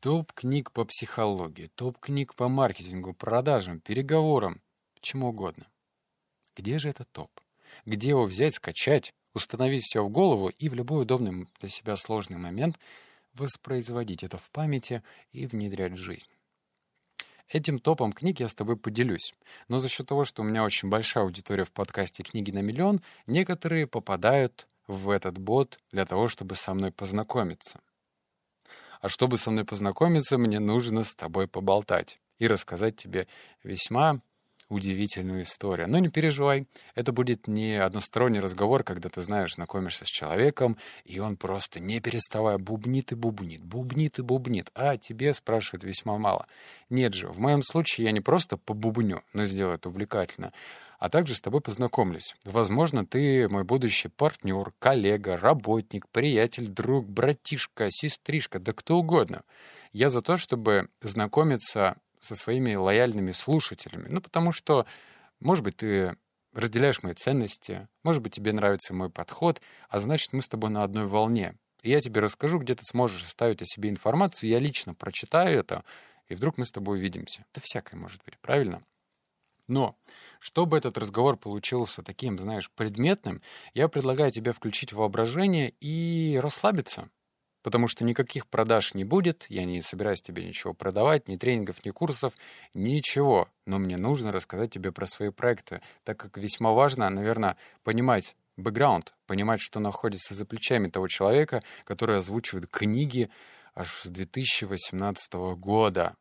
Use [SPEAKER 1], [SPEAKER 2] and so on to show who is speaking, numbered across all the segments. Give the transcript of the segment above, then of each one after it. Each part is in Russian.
[SPEAKER 1] Топ книг по психологии, топ книг по маркетингу, продажам, переговорам, чему угодно. Где же этот топ? Где его взять, скачать, установить все в голову и в любой удобный для себя сложный момент воспроизводить это в памяти и внедрять в жизнь? Этим топом книг я с тобой поделюсь. Но за счет того, что у меня очень большая аудитория в подкасте «Книги на миллион», некоторые попадают в этот бот для того, чтобы со мной познакомиться. А чтобы со мной познакомиться, мне нужно с тобой поболтать и рассказать тебе весьма удивительную историю. Но не переживай, это будет не односторонний разговор, когда ты знаешь, знакомишься с человеком, и он просто не переставая бубнит и бубнит, бубнит и бубнит, а тебе спрашивает весьма мало. Нет же, в моем случае я не просто побубню, но сделаю это увлекательно, а также с тобой познакомлюсь. Возможно, ты мой будущий партнер, коллега, работник, приятель, друг, братишка, сестришка, да кто угодно. Я за то, чтобы знакомиться со своими лояльными слушателями. Ну, потому что, может быть, ты разделяешь мои ценности, может быть, тебе нравится мой подход, а значит, мы с тобой на одной волне. И я тебе расскажу, где ты сможешь оставить о себе информацию, я лично прочитаю это, и вдруг мы с тобой увидимся. Да всякое может быть, правильно? Но, чтобы этот разговор получился таким, знаешь, предметным, я предлагаю тебе включить воображение и расслабиться потому что никаких продаж не будет, я не собираюсь тебе ничего продавать, ни тренингов, ни курсов, ничего. Но мне нужно рассказать тебе про свои проекты, так как весьма важно, наверное, понимать бэкграунд, понимать, что находится за плечами того человека, который озвучивает книги аж с 2018 года.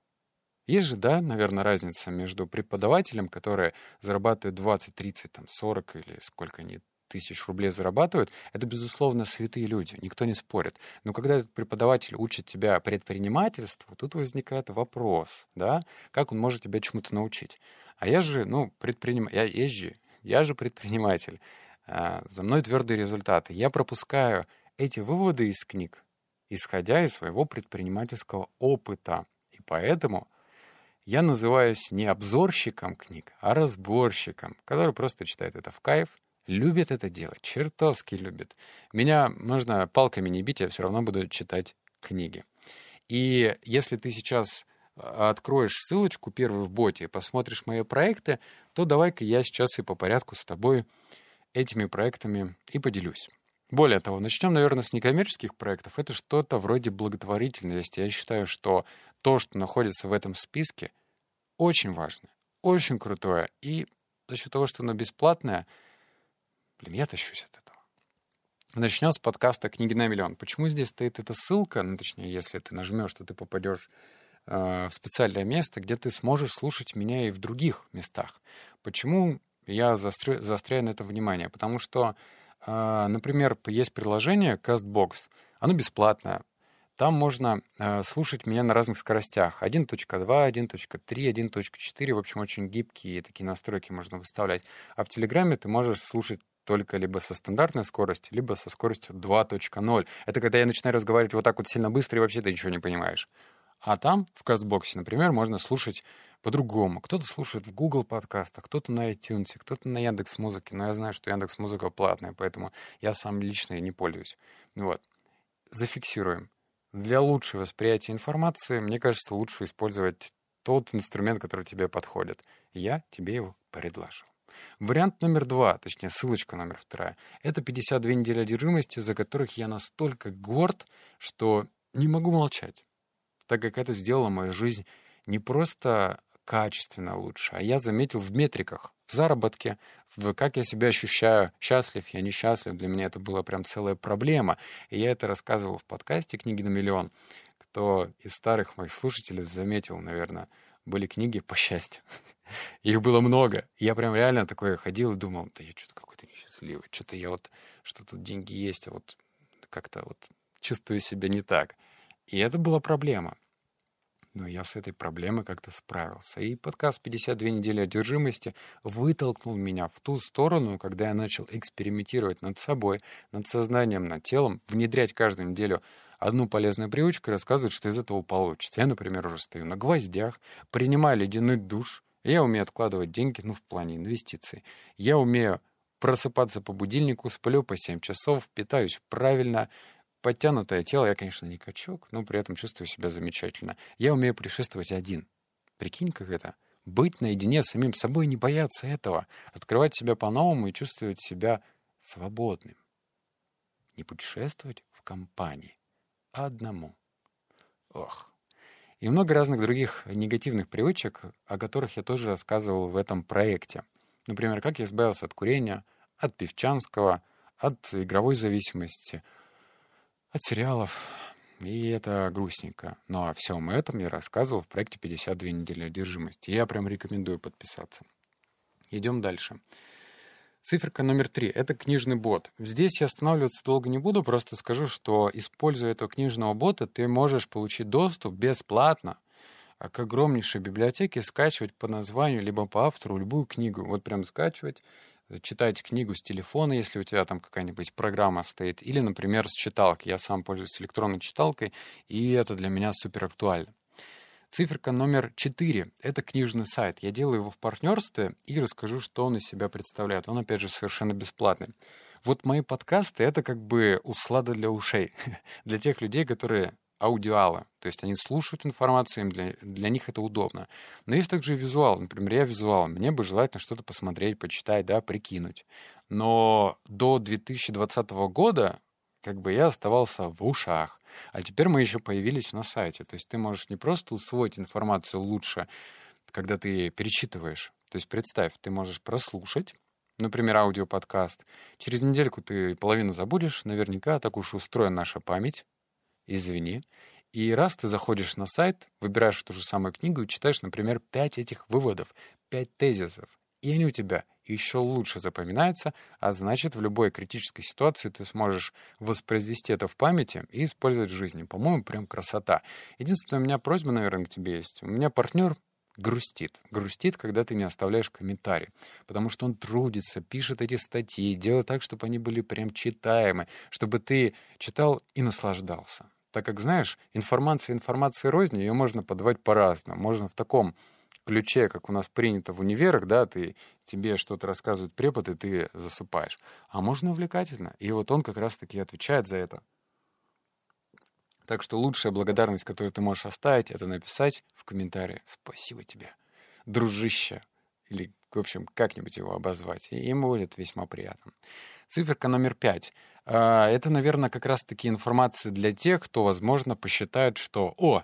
[SPEAKER 1] Есть же, да, наверное, разница между преподавателем, который зарабатывает 20, 30, там, 40 или сколько они тысяч рублей зарабатывают, это, безусловно, святые люди, никто не спорит. Но когда этот преподаватель учит тебя предпринимательству, тут возникает вопрос, да, как он может тебя чему-то научить. А я же, ну, предприним... я езжу, я же предприниматель. А, за мной твердые результаты. Я пропускаю эти выводы из книг, исходя из своего предпринимательского опыта. И поэтому я называюсь не обзорщиком книг, а разборщиком, который просто читает это в кайф, любит это делать, чертовски любит. Меня можно палками не бить, я все равно буду читать книги. И если ты сейчас а, откроешь ссылочку первую в боте и посмотришь мои проекты, то давай-ка я сейчас и по порядку с тобой этими проектами и поделюсь. Более того, начнем, наверное, с некоммерческих проектов. Это что-то вроде благотворительности. Я считаю, что то, что находится в этом списке, очень важно, очень крутое. И за счет того, что оно бесплатное — Блин, я тащусь от этого. Начнем с подкаста «Книги на миллион». Почему здесь стоит эта ссылка? Ну, точнее, если ты нажмешь, то ты попадешь э, в специальное место, где ты сможешь слушать меня и в других местах. Почему я заострю, заостряю на это внимание? Потому что, э, например, есть приложение CastBox. Оно бесплатное. Там можно э, слушать меня на разных скоростях. 1.2, 1.3, 1.4. В общем, очень гибкие такие настройки можно выставлять. А в Телеграме ты можешь слушать только либо со стандартной скоростью, либо со скоростью 2.0. Это когда я начинаю разговаривать вот так вот сильно быстро, и вообще ты ничего не понимаешь. А там, в кастбоксе, например, можно слушать по-другому. Кто-то слушает в Google подкастах, кто-то на iTunes, кто-то на Яндекс Музыке. Но я знаю, что Яндекс Музыка платная, поэтому я сам лично не пользуюсь. Вот. Зафиксируем. Для лучшего восприятия информации, мне кажется, лучше использовать тот инструмент, который тебе подходит. Я тебе его предложил. Вариант номер два, точнее ссылочка номер вторая, это 52 недели одержимости, за которых я настолько горд, что не могу молчать, так как это сделало мою жизнь не просто качественно лучше, а я заметил в метриках, в заработке, в как я себя ощущаю, счастлив я, несчастлив. Для меня это была прям целая проблема. И я это рассказывал в подкасте «Книги на миллион». Кто из старых моих слушателей заметил, наверное, были книги по счастью. Их было много. Я прям реально такой ходил и думал, да я что-то какой-то несчастливый, что-то я вот, что тут деньги есть, а вот как-то вот чувствую себя не так. И это была проблема. Но я с этой проблемой как-то справился. И подкаст «52 недели одержимости» вытолкнул меня в ту сторону, когда я начал экспериментировать над собой, над сознанием, над телом, внедрять каждую неделю одну полезную привычку и рассказывать, что из этого получится. Я, например, уже стою на гвоздях, принимаю ледяной душ. Я умею откладывать деньги, ну, в плане инвестиций. Я умею просыпаться по будильнику, сплю по 7 часов, питаюсь правильно, подтянутое тело. Я, конечно, не качок, но при этом чувствую себя замечательно. Я умею путешествовать один. Прикинь, как это? Быть наедине с самим собой, не бояться этого. Открывать себя по-новому и чувствовать себя свободным. Не путешествовать в компании, одному. Ох. И много разных других негативных привычек, о которых я тоже рассказывал в этом проекте. Например, как я избавился от курения, от певчанского, от игровой зависимости, от сериалов. И это грустненько. Но о всем этом я рассказывал в проекте «52 недели одержимости». Я прям рекомендую подписаться. Идем дальше. Циферка номер три — это книжный бот. Здесь я останавливаться долго не буду, просто скажу, что, используя этого книжного бота, ты можешь получить доступ бесплатно к огромнейшей библиотеке, скачивать по названию, либо по автору любую книгу. Вот прям скачивать, читать книгу с телефона, если у тебя там какая-нибудь программа стоит, или, например, с читалки. Я сам пользуюсь электронной читалкой, и это для меня супер актуально. Циферка номер 4 — это книжный сайт. Я делаю его в партнерстве и расскажу, что он из себя представляет. Он, опять же, совершенно бесплатный. Вот мои подкасты — это как бы услада для ушей. для тех людей, которые аудиалы. То есть они слушают информацию, им для, для них это удобно. Но есть также и визуал. Например, я визуал. Мне бы желательно что-то посмотреть, почитать, да, прикинуть. Но до 2020 года как бы я оставался в ушах. А теперь мы еще появились на сайте. То есть ты можешь не просто усвоить информацию лучше, когда ты перечитываешь. То есть представь, ты можешь прослушать, например, аудиоподкаст. Через недельку ты половину забудешь, наверняка так уж устроена наша память. Извини. И раз ты заходишь на сайт, выбираешь ту же самую книгу и читаешь, например, пять этих выводов, пять тезисов, и они у тебя еще лучше запоминаются, а значит, в любой критической ситуации ты сможешь воспроизвести это в памяти и использовать в жизни. По-моему, прям красота. Единственная у меня просьба, наверное, к тебе есть. У меня партнер грустит. Грустит, когда ты не оставляешь комментарий. Потому что он трудится, пишет эти статьи, делает так, чтобы они были прям читаемы, чтобы ты читал и наслаждался. Так как, знаешь, информация информации рознь, ее можно подавать по-разному. Можно в таком ключе, как у нас принято в универах, да, ты, тебе что-то рассказывают препод, и ты засыпаешь. А можно увлекательно. И вот он как раз-таки отвечает за это. Так что лучшая благодарность, которую ты можешь оставить, это написать в комментарии «Спасибо тебе, дружище». Или, в общем, как-нибудь его обозвать. И ему будет весьма приятно. Циферка номер пять. А, это, наверное, как раз-таки информация для тех, кто, возможно, посчитает, что «О,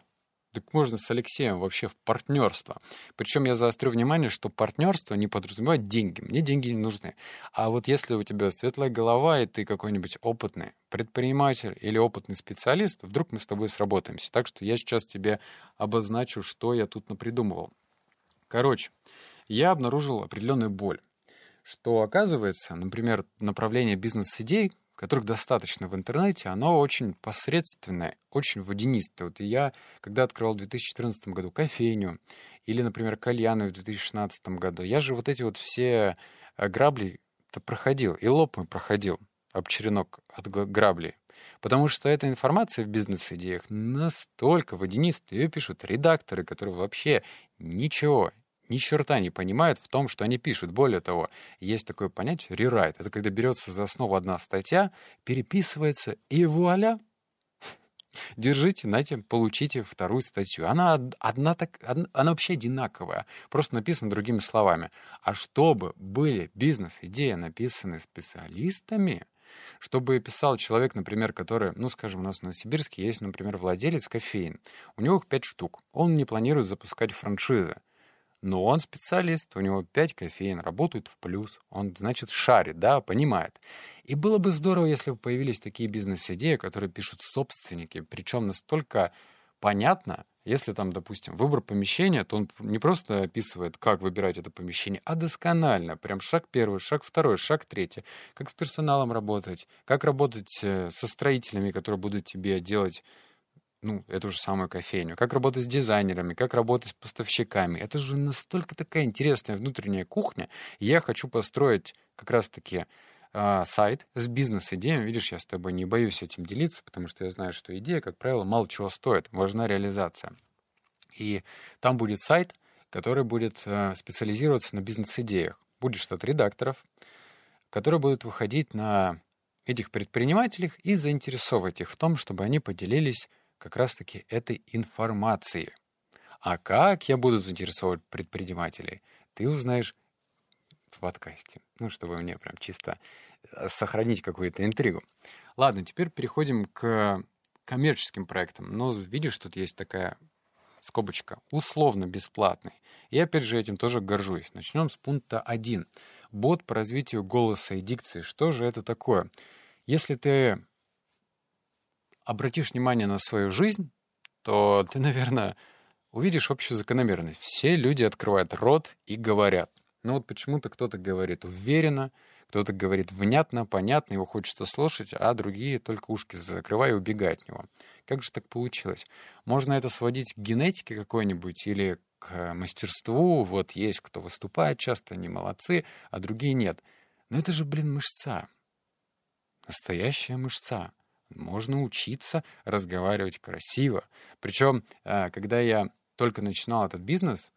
[SPEAKER 1] так можно с Алексеем вообще в партнерство. Причем я заострю внимание, что партнерство не подразумевает деньги. Мне деньги не нужны. А вот если у тебя светлая голова, и ты какой-нибудь опытный предприниматель или опытный специалист, вдруг мы с тобой сработаемся. Так что я сейчас тебе обозначу, что я тут напридумывал. Короче, я обнаружил определенную боль что оказывается, например, направление бизнес-идей, которых достаточно в интернете, оно очень посредственное, очень водянистое. Вот я, когда открывал в 2014 году кофейню или, например, кальяну в 2016 году, я же вот эти вот все э, грабли-то проходил, и лоб мой проходил об черенок от граблей. Потому что эта информация в бизнес-идеях настолько водянистая, ее пишут редакторы, которые вообще ничего ни черта не понимают в том, что они пишут. Более того, есть такое понятие рерайт. Это когда берется за основу одна статья, переписывается, и вуаля, Держите, знаете, получите вторую статью. Она одна так, она вообще одинаковая, просто написана другими словами. А чтобы были бизнес-идеи написаны специалистами, чтобы писал человек, например, который, ну, скажем, у нас в Новосибирске есть, например, владелец кофеин. У него их пять штук. Он не планирует запускать франшизы. Но он специалист, у него 5 кофеин, работает в плюс. Он, значит, шарит, да, понимает. И было бы здорово, если бы появились такие бизнес-идеи, которые пишут собственники, причем настолько понятно, если там, допустим, выбор помещения, то он не просто описывает, как выбирать это помещение, а досконально. Прям шаг первый, шаг второй, шаг третий. Как с персоналом работать, как работать э, со строителями, которые будут тебе делать ну, эту же самую кофейню, как работать с дизайнерами, как работать с поставщиками. Это же настолько такая интересная внутренняя кухня. Я хочу построить как раз-таки э, сайт с бизнес-идеей. Видишь, я с тобой не боюсь этим делиться, потому что я знаю, что идея, как правило, мало чего стоит. Важна реализация. И там будет сайт, который будет э, специализироваться на бизнес-идеях. Будет штат редакторов, которые будут выходить на этих предпринимателей и заинтересовать их в том, чтобы они поделились как раз-таки этой информацией. А как я буду заинтересовывать предпринимателей, ты узнаешь в подкасте. Ну, чтобы мне прям чисто э, сохранить какую-то интригу. Ладно, теперь переходим к коммерческим проектам. Но видишь, тут есть такая скобочка, условно бесплатный. И опять же этим тоже горжусь. Начнем с пункта 1. Бот по развитию голоса и дикции. Что же это такое? Если ты обратишь внимание на свою жизнь, то ты, наверное, увидишь общую закономерность. Все люди открывают рот и говорят. Но вот почему-то кто-то говорит уверенно, кто-то говорит внятно, понятно, его хочется слушать, а другие только ушки закрывая и убегают от него. Как же так получилось? Можно это сводить к генетике какой-нибудь или к мастерству. Вот есть кто выступает часто, они молодцы, а другие нет. Но это же, блин, мышца. Настоящая мышца. Можно учиться разговаривать красиво. Причем, э, когда я только начинал этот бизнес,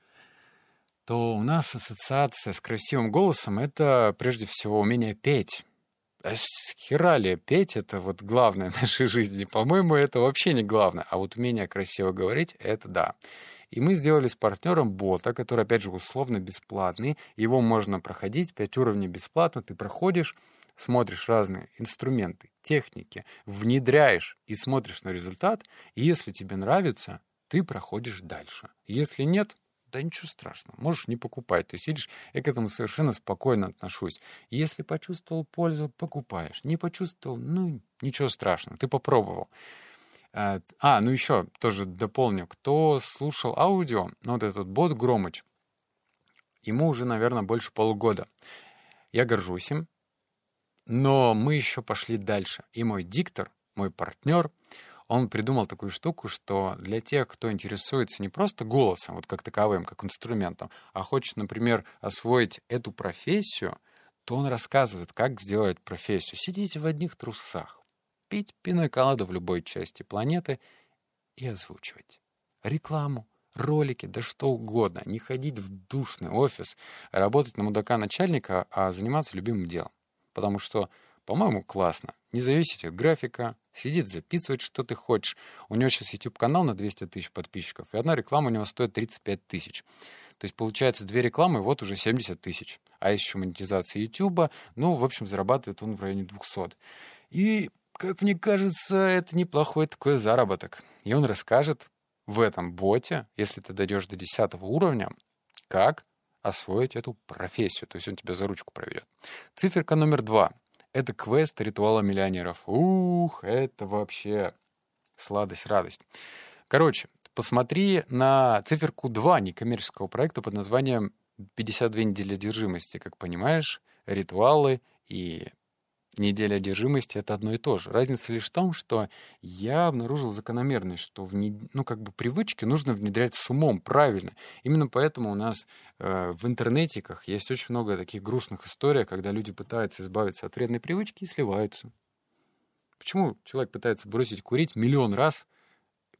[SPEAKER 1] то у нас ассоциация с красивым голосом — это прежде всего умение петь. А хера ли петь — это вот главное в нашей жизни? По-моему, это вообще не главное. А вот умение красиво говорить — это да. И мы сделали с партнером бота, который, опять же, условно бесплатный. Его можно проходить, 5 уровней бесплатно. Ты проходишь, смотришь разные инструменты, техники, внедряешь и смотришь на результат. И если тебе нравится, ты проходишь дальше. Если нет, да ничего страшного, можешь не покупать. Ты сидишь, я к этому совершенно спокойно отношусь. Если почувствовал пользу, покупаешь. Не почувствовал, ну, ничего страшного, ты попробовал. А, а ну еще тоже дополню. Кто слушал аудио, ну, вот этот бот Громыч, ему уже, наверное, больше полугода. Я горжусь им, но мы еще пошли дальше. И мой диктор, мой партнер, он придумал такую штуку, что для тех, кто интересуется не просто голосом, вот как таковым, как инструментом, а хочет, например, освоить эту профессию, то он рассказывает, как сделать профессию. Сидите в одних трусах, пить пиноколаду в любой части планеты и озвучивать. Рекламу, ролики, да что угодно. Не ходить в душный офис, работать на мудака начальника, а заниматься любимым делом. Потому что, по-моему, классно. Не зависеть от графика, сидит, записывать, что ты хочешь. У него сейчас YouTube-канал на 200 тысяч подписчиков, и одна реклама у него стоит 35 тысяч. То есть, получается, две рекламы, вот уже 70 тысяч. А еще монетизация YouTube, ну, в общем, зарабатывает он в районе 200. И, как мне кажется, это неплохой такой заработок. И он расскажет в этом боте, если ты дойдешь до 10 уровня, как освоить эту профессию. То есть он тебя за ручку проведет. Циферка номер два. Это квест ритуала миллионеров. Ух, это вообще сладость, радость. Короче, посмотри на циферку 2 некоммерческого проекта под названием «52 недели одержимости». Как понимаешь, ритуалы и неделя одержимости — это одно и то же. Разница лишь в том, что я обнаружил закономерность, что в не... ну, как бы привычки нужно внедрять с умом, правильно. Именно поэтому у нас э, в интернетиках есть очень много таких грустных историй, когда люди пытаются избавиться от вредной привычки и сливаются. Почему человек пытается бросить курить миллион раз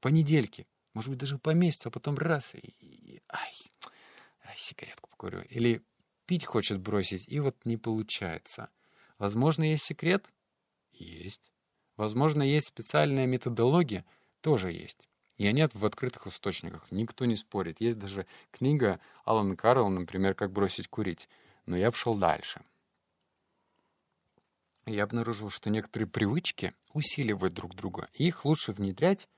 [SPEAKER 1] по недельке, может быть, даже по месяцу, а потом раз и... ай, ай, сигаретку покурю. Или пить хочет бросить, и вот не получается — Возможно, есть секрет? Есть. Возможно, есть специальная методология? Тоже есть. И нет в открытых источниках. Никто не спорит. Есть даже книга Алана Карла, например, «Как бросить курить». Но я пошел дальше. Я обнаружил, что некоторые привычки усиливают друг друга. Их лучше внедрять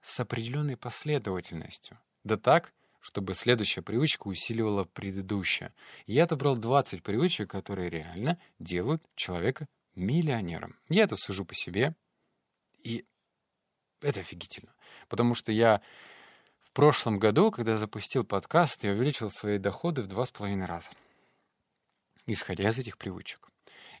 [SPEAKER 1] с определенной последовательностью. Да так, чтобы следующая привычка усиливала предыдущая. я отобрал 20 привычек, которые реально делают человека миллионером. Я это сужу по себе, и это офигительно. Потому что я в прошлом году, когда запустил подкаст, я увеличил свои доходы в два с половиной раза, исходя из этих привычек.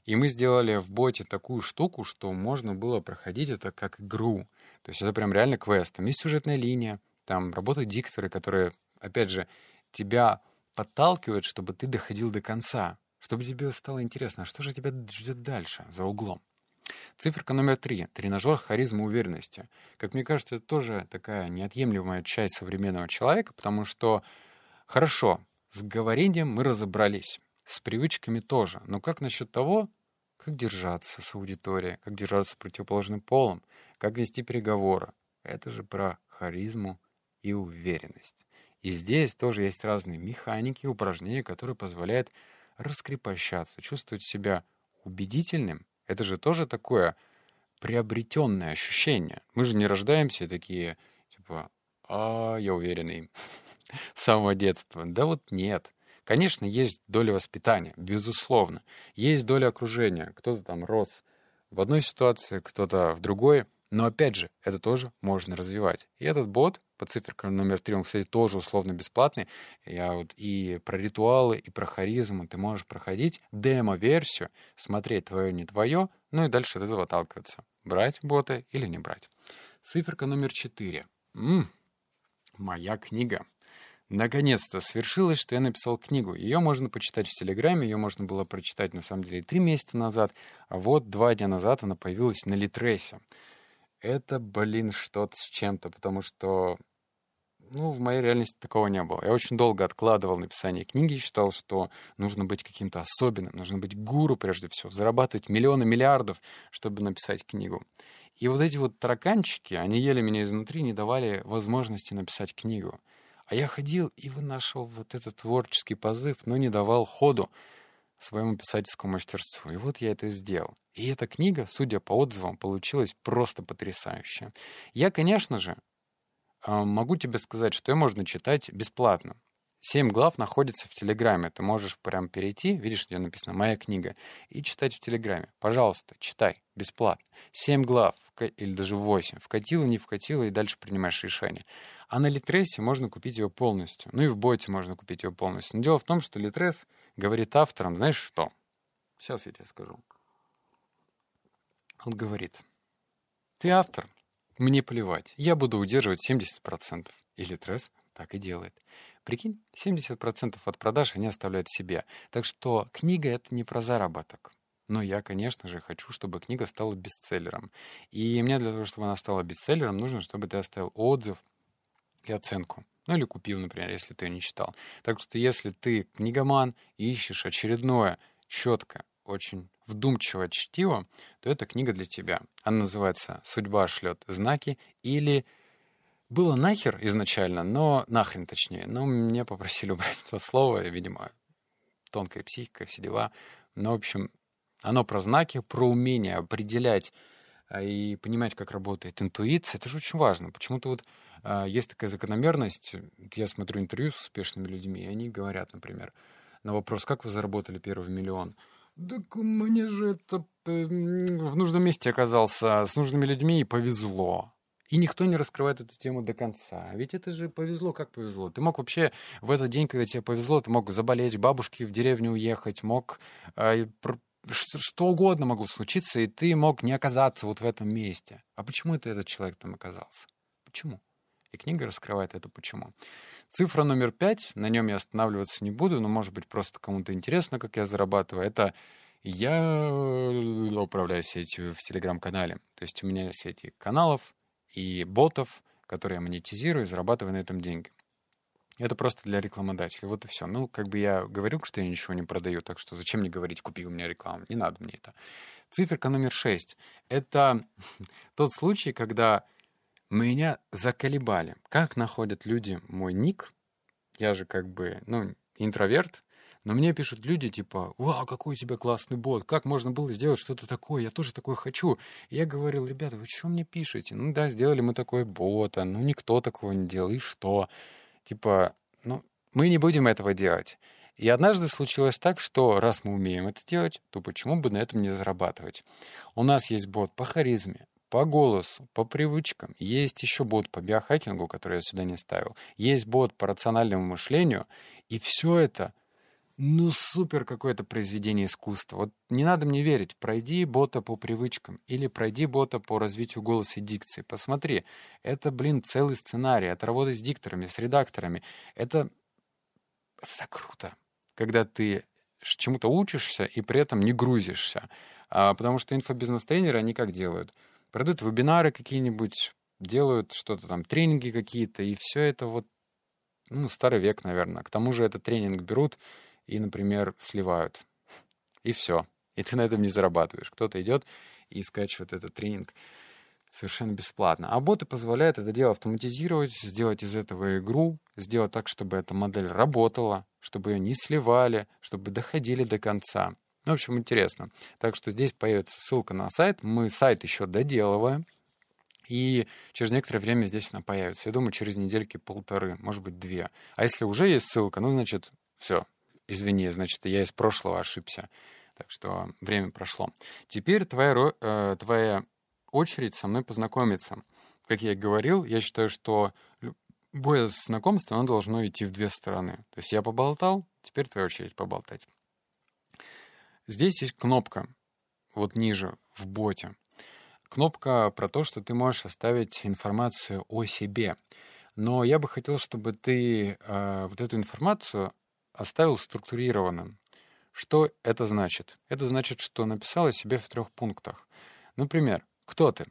[SPEAKER 1] И мы сделали в боте такую штуку, что можно было проходить это как игру. То есть это прям реально квест. Там есть сюжетная линия, там работают дикторы, которые опять же, тебя подталкивает, чтобы ты доходил до конца, чтобы тебе стало интересно, а что же тебя ждет дальше, за углом. Циферка номер три. Тренажер харизмы уверенности. Как мне кажется, это тоже такая неотъемлемая часть современного человека, потому что, хорошо, с говорением мы разобрались, с привычками тоже. Но как насчет того, как держаться с аудиторией, как держаться с противоположным полом, как вести переговоры. Это же про харизму и уверенность. И здесь тоже есть разные механики, упражнения, которые позволяют раскрепощаться, чувствовать себя убедительным. Это же тоже такое приобретенное ощущение. Мы же не рождаемся такие, типа, а, я уверенный, с самого детства. Да вот нет. Конечно, есть доля воспитания, безусловно. Есть доля окружения. Кто-то там рос в одной ситуации, кто-то в другой. Но опять же, это тоже можно развивать. И этот бот по циферкам номер три, он, кстати, тоже условно бесплатный. Я вот и про ритуалы, и про харизму ты можешь проходить демо-версию, смотреть твое, не твое, ну и дальше от этого отталкиваться. Брать бота или не брать. Циферка номер четыре. М-м, моя книга. Наконец-то свершилось, что я написал книгу. Ее можно почитать в Телеграме, ее можно было прочитать, на самом деле, три месяца назад, а вот два дня назад она появилась на Литресе это, блин, что-то с чем-то, потому что, ну, в моей реальности такого не было. Я очень долго откладывал написание книги, считал, что нужно быть каким-то особенным, нужно быть гуру прежде всего, зарабатывать миллионы миллиардов, чтобы написать книгу. И вот эти вот тараканчики, они ели меня изнутри, не давали возможности написать книгу. А я ходил и вынашивал вот этот творческий позыв, но не давал ходу своему писательскому мастерству. И вот я это сделал. И эта книга, судя по отзывам, получилась просто потрясающая. Я, конечно же, могу тебе сказать, что ее можно читать бесплатно. Семь глав находится в Телеграме. Ты можешь прям перейти, видишь, где написано «Моя книга», и читать в Телеграме. Пожалуйста, читай, бесплатно. Семь глав, или даже восемь. Вкатила, не вкатила, и дальше принимаешь решение. А на Литресе можно купить ее полностью. Ну и в боте можно купить ее полностью. Но дело в том, что Литрес говорит авторам, знаешь что? Сейчас я тебе скажу. Он говорит, ты автор, мне плевать, я буду удерживать 70%. И Литрес так и делает. Прикинь, 70% от продаж они оставляют себе. Так что книга — это не про заработок. Но я, конечно же, хочу, чтобы книга стала бестселлером. И мне для того, чтобы она стала бестселлером, нужно, чтобы ты оставил отзыв и оценку. Ну или купил, например, если ты ее не читал. Так что если ты книгоман и ищешь очередное четкое, очень вдумчивое чтиво, то эта книга для тебя. Она называется «Судьба шлет знаки» или было нахер изначально, но нахрен точнее. Но мне попросили убрать это слово, видимо, тонкая психика, все дела. Но, в общем, оно про знаки, про умение определять а, и понимать, как работает интуиция. Это же очень важно. Почему-то вот есть такая закономерность. Я смотрю интервью с успешными людьми, и они говорят, например, на вопрос, как вы заработали первый миллион? Так мне же это в нужном месте оказался, с нужными людьми и повезло. И никто не раскрывает эту тему до конца. Ведь это же повезло, как повезло. Ты мог вообще в этот день, когда тебе повезло, ты мог заболеть, бабушке в деревню уехать, мог э, что угодно могло случиться, и ты мог не оказаться вот в этом месте. А почему это этот человек там оказался? Почему? И книга раскрывает это почему. Цифра номер пять, на нем я останавливаться не буду, но, может быть, просто кому-то интересно, как я зарабатываю. Это я управляю сетью в Телеграм-канале. То есть у меня сети каналов и ботов, которые я монетизирую и зарабатываю на этом деньги. Это просто для рекламодателя. Вот и все. Ну, как бы я говорю, что я ничего не продаю, так что зачем мне говорить, купи у меня рекламу? Не надо мне это. Циферка номер шесть. Это тот случай, когда меня заколебали. Как находят люди мой ник? Я же как бы, ну, интроверт, но мне пишут люди типа, «Вау, какой у тебя классный бот! Как можно было сделать что-то такое? Я тоже такое хочу!» и Я говорил, «Ребята, вы что мне пишете? Ну да, сделали мы такой бота, ну никто такого не делал, и что?» Типа, ну, мы не будем этого делать. И однажды случилось так, что раз мы умеем это делать, то почему бы на этом не зарабатывать? У нас есть бот по харизме, по голосу, по привычкам. Есть еще бот по биохакингу, который я сюда не ставил. Есть бот по рациональному мышлению. И все это, ну, супер какое-то произведение искусства. Вот не надо мне верить. Пройди бота по привычкам или пройди бота по развитию голоса и дикции. Посмотри, это, блин, целый сценарий. Это работа с дикторами, с редакторами. Это, это круто, когда ты чему-то учишься и при этом не грузишься. А, потому что инфобизнес-тренеры, они как делают — продают вебинары какие-нибудь, делают что-то там, тренинги какие-то, и все это вот, ну, старый век, наверное. К тому же этот тренинг берут и, например, сливают. И все. И ты на этом не зарабатываешь. Кто-то идет и скачивает этот тренинг совершенно бесплатно. А боты позволяют это дело автоматизировать, сделать из этого игру, сделать так, чтобы эта модель работала, чтобы ее не сливали, чтобы доходили до конца. В общем, интересно. Так что здесь появится ссылка на сайт. Мы сайт еще доделываем. И через некоторое время здесь она появится. Я думаю, через недельки полторы, может быть, две. А если уже есть ссылка, ну, значит, все, извини, значит, я из прошлого ошибся. Так что время прошло. Теперь твоя, э, твоя очередь со мной познакомиться. Как я и говорил, я считаю, что любое знакомство, оно должно идти в две стороны. То есть я поболтал, теперь твоя очередь поболтать. Здесь есть кнопка, вот ниже, в боте. Кнопка про то, что ты можешь оставить информацию о себе. Но я бы хотел, чтобы ты э, вот эту информацию оставил структурированным. Что это значит? Это значит, что написал о себе в трех пунктах. Например, кто ты?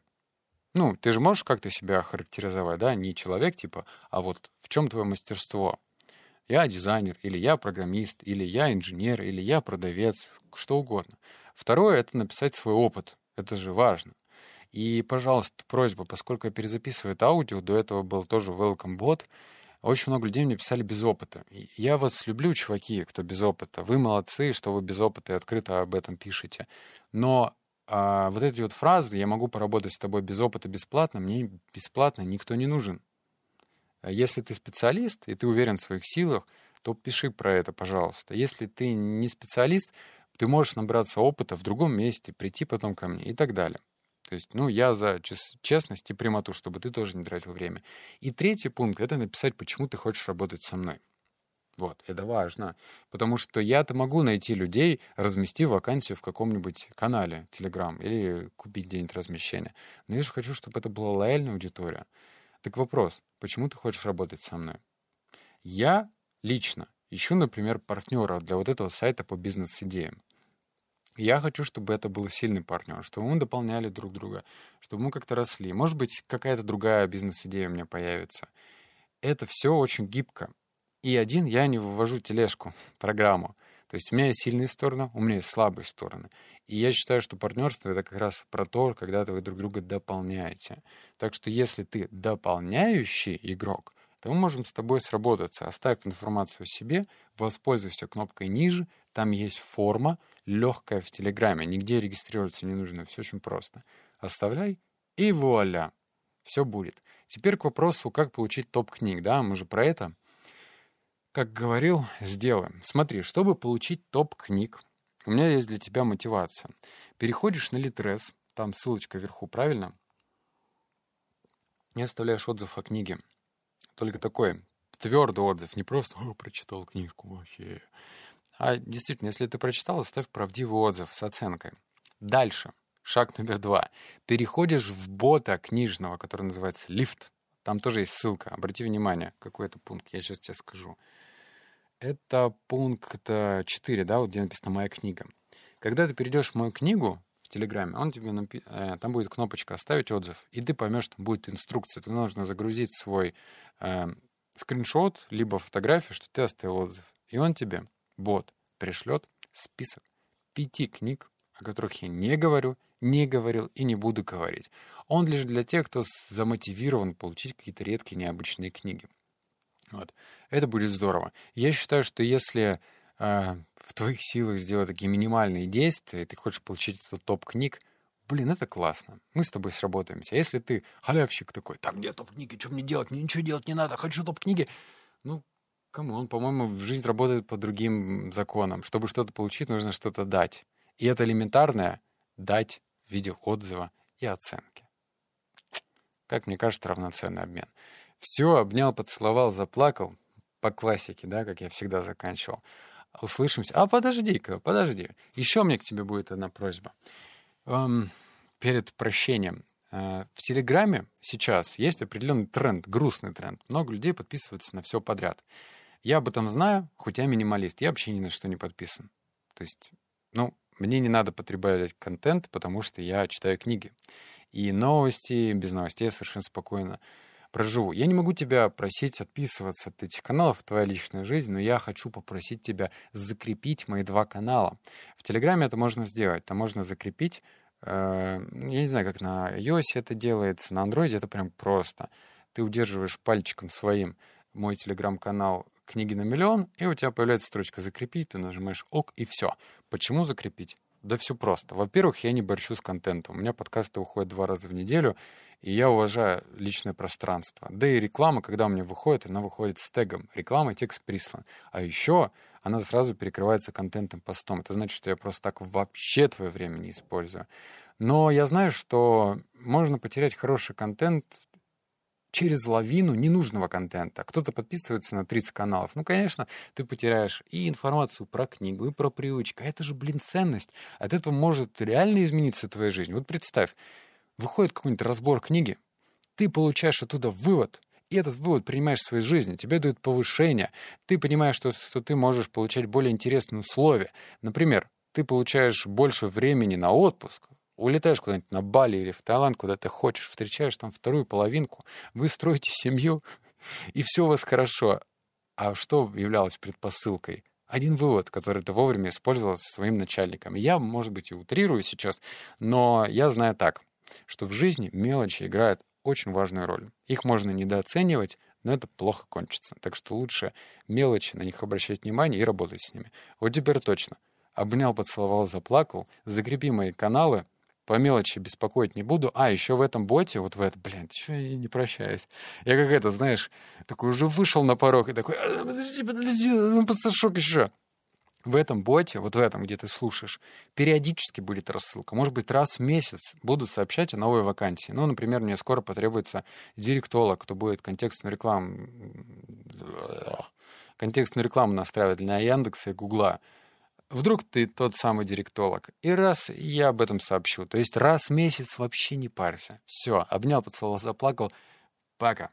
[SPEAKER 1] Ну, ты же можешь как-то себя охарактеризовать, да? Не человек, типа, а вот в чем твое мастерство? Я дизайнер, или я программист, или я инженер, или я продавец, что угодно. Второе — это написать свой опыт. Это же важно. И, пожалуйста, просьба, поскольку я перезаписываю это аудио, до этого был тоже welcome bot, очень много людей мне писали без опыта. Я вас люблю, чуваки, кто без опыта. Вы молодцы, что вы без опыта и открыто об этом пишете. Но а, вот эти вот фразы «я могу поработать с тобой без опыта бесплатно», мне бесплатно никто не нужен. А если ты специалист, и ты уверен в своих силах, то пиши про это, пожалуйста. Если ты не специалист, ты можешь набраться опыта в другом месте, прийти потом ко мне и так далее. То есть, ну, я за честность и прямоту, чтобы ты тоже не тратил время. И третий пункт — это написать, почему ты хочешь работать со мной. Вот, это важно. Потому что я-то могу найти людей, разместив вакансию в каком-нибудь канале Telegram или купить где-нибудь. Но я же хочу, чтобы это была лояльная аудитория. Так вопрос, почему ты хочешь работать со мной? Я лично ищу, например, партнера для вот этого сайта по бизнес-идеям. Я хочу, чтобы это был сильный партнер, чтобы мы дополняли друг друга, чтобы мы как-то росли. Может быть, какая-то другая бизнес-идея у меня появится. Это все очень гибко. И один я не вывожу тележку, программу. То есть у меня есть сильные стороны, у меня есть слабые стороны. И я считаю, что партнерство это как раз про то, когда вы друг друга дополняете. Так что если ты дополняющий игрок, то мы можем с тобой сработаться. Оставь информацию о себе, воспользуйся кнопкой ниже, там есть форма, легкая в Телеграме, нигде регистрироваться не нужно, все очень просто. Оставляй, и вуаля, все будет. Теперь к вопросу, как получить топ-книг, да, мы же про это. Как говорил, сделаем. Смотри, чтобы получить топ-книг, у меня есть для тебя мотивация. Переходишь на Литрес, там ссылочка вверху, правильно? И оставляешь отзыв о книге. Только такой твердый отзыв, не просто «О, прочитал книжку вообще». А действительно, если ты прочитал, оставь правдивый отзыв с оценкой. Дальше. Шаг номер два. Переходишь в бота книжного, который называется «Лифт». Там тоже есть ссылка. Обрати внимание, какой это пункт. Я сейчас тебе скажу. Это пункт 4, да, вот где написано «Моя книга». Когда ты перейдешь в мою книгу в Телеграме, он тебе напи... э, там будет кнопочка «Оставить отзыв», и ты поймешь, что будет инструкция. Ты нужно загрузить свой э, скриншот, либо фотографию, что ты оставил отзыв. И он тебе бот пришлет список пяти книг, о которых я не говорю, не говорил и не буду говорить. Он лишь для тех, кто замотивирован получить какие-то редкие необычные книги. Вот. Это будет здорово. Я считаю, что если э, в твоих силах сделать такие минимальные действия, и ты хочешь получить этот топ книг, блин, это классно. Мы с тобой сработаемся. А если ты халявщик такой, так, где топ книги, что мне делать? Мне ничего делать не надо, хочу топ книги. Ну, Кому он, по-моему, жизнь работает по другим законам. Чтобы что-то получить, нужно что-то дать. И это элементарное — дать в виде отзыва и оценки. Как мне кажется, равноценный обмен. Все, обнял, поцеловал, заплакал. По классике, да, как я всегда заканчивал. Услышимся. А, подожди-ка, подожди. Еще меня к тебе будет одна просьба. Эм, перед прощением. Э, в Телеграме сейчас есть определенный тренд, грустный тренд. Много людей подписываются на все подряд. Я об этом знаю, хоть я минималист, я вообще ни на что не подписан. То есть, ну, мне не надо потреблять контент, потому что я читаю книги. И новости, без новостей совершенно спокойно проживу. Я не могу тебя просить отписываться от этих каналов, твоя личная жизнь, но я хочу попросить тебя закрепить мои два канала. В Телеграме это можно сделать, там можно закрепить, э, я не знаю, как на iOS это делается, на Android это прям просто. Ты удерживаешь пальчиком своим мой телеграм-канал книги на миллион, и у тебя появляется строчка «Закрепить», ты нажимаешь «Ок» и все. Почему закрепить? Да все просто. Во-первых, я не борщу с контентом. У меня подкасты уходят два раза в неделю, и я уважаю личное пространство. Да и реклама, когда у меня выходит, она выходит с тегом. Реклама, текст прислан. А еще она сразу перекрывается контентом постом. Это значит, что я просто так вообще твое время не использую. Но я знаю, что можно потерять хороший контент через лавину ненужного контента. Кто-то подписывается на 30 каналов. Ну, конечно, ты потеряешь и информацию про книгу, и про привычку. А это же, блин, ценность. От этого может реально измениться твоя жизнь. Вот представь, выходит какой-нибудь разбор книги, ты получаешь оттуда вывод, и этот вывод принимаешь в своей жизни, тебе дают повышение, ты понимаешь, что, что ты можешь получать более интересные условия. Например, ты получаешь больше времени на отпуск, улетаешь куда-нибудь на Бали или в Таиланд, куда ты хочешь, встречаешь там вторую половинку, вы строите семью, и все у вас хорошо. А что являлось предпосылкой? Один вывод, который ты вовремя использовал со своим начальником. Я, может быть, и утрирую сейчас, но я знаю так, что в жизни мелочи играют очень важную роль. Их можно недооценивать, но это плохо кончится. Так что лучше мелочи, на них обращать внимание и работать с ними. Вот теперь точно. Обнял, поцеловал, заплакал. Закрепи мои каналы, по мелочи беспокоить не буду. А, еще в этом боте, вот в этом, блин, что я не прощаюсь. Я как это, знаешь, такой уже вышел на порог и такой, «А, подожди, подожди, ну, подсошок еще. В этом боте, вот в этом, где ты слушаешь, периодически будет рассылка. Может быть, раз в месяц буду сообщать о новой вакансии. Ну, например, мне скоро потребуется директолог, кто будет контекстную рекламу, контекстную рекламу настраивать для Яндекса и Гугла. Вдруг ты тот самый директолог. И раз я об этом сообщу. То есть раз в месяц вообще не парься. Все, обнял, поцеловал, заплакал. Пока.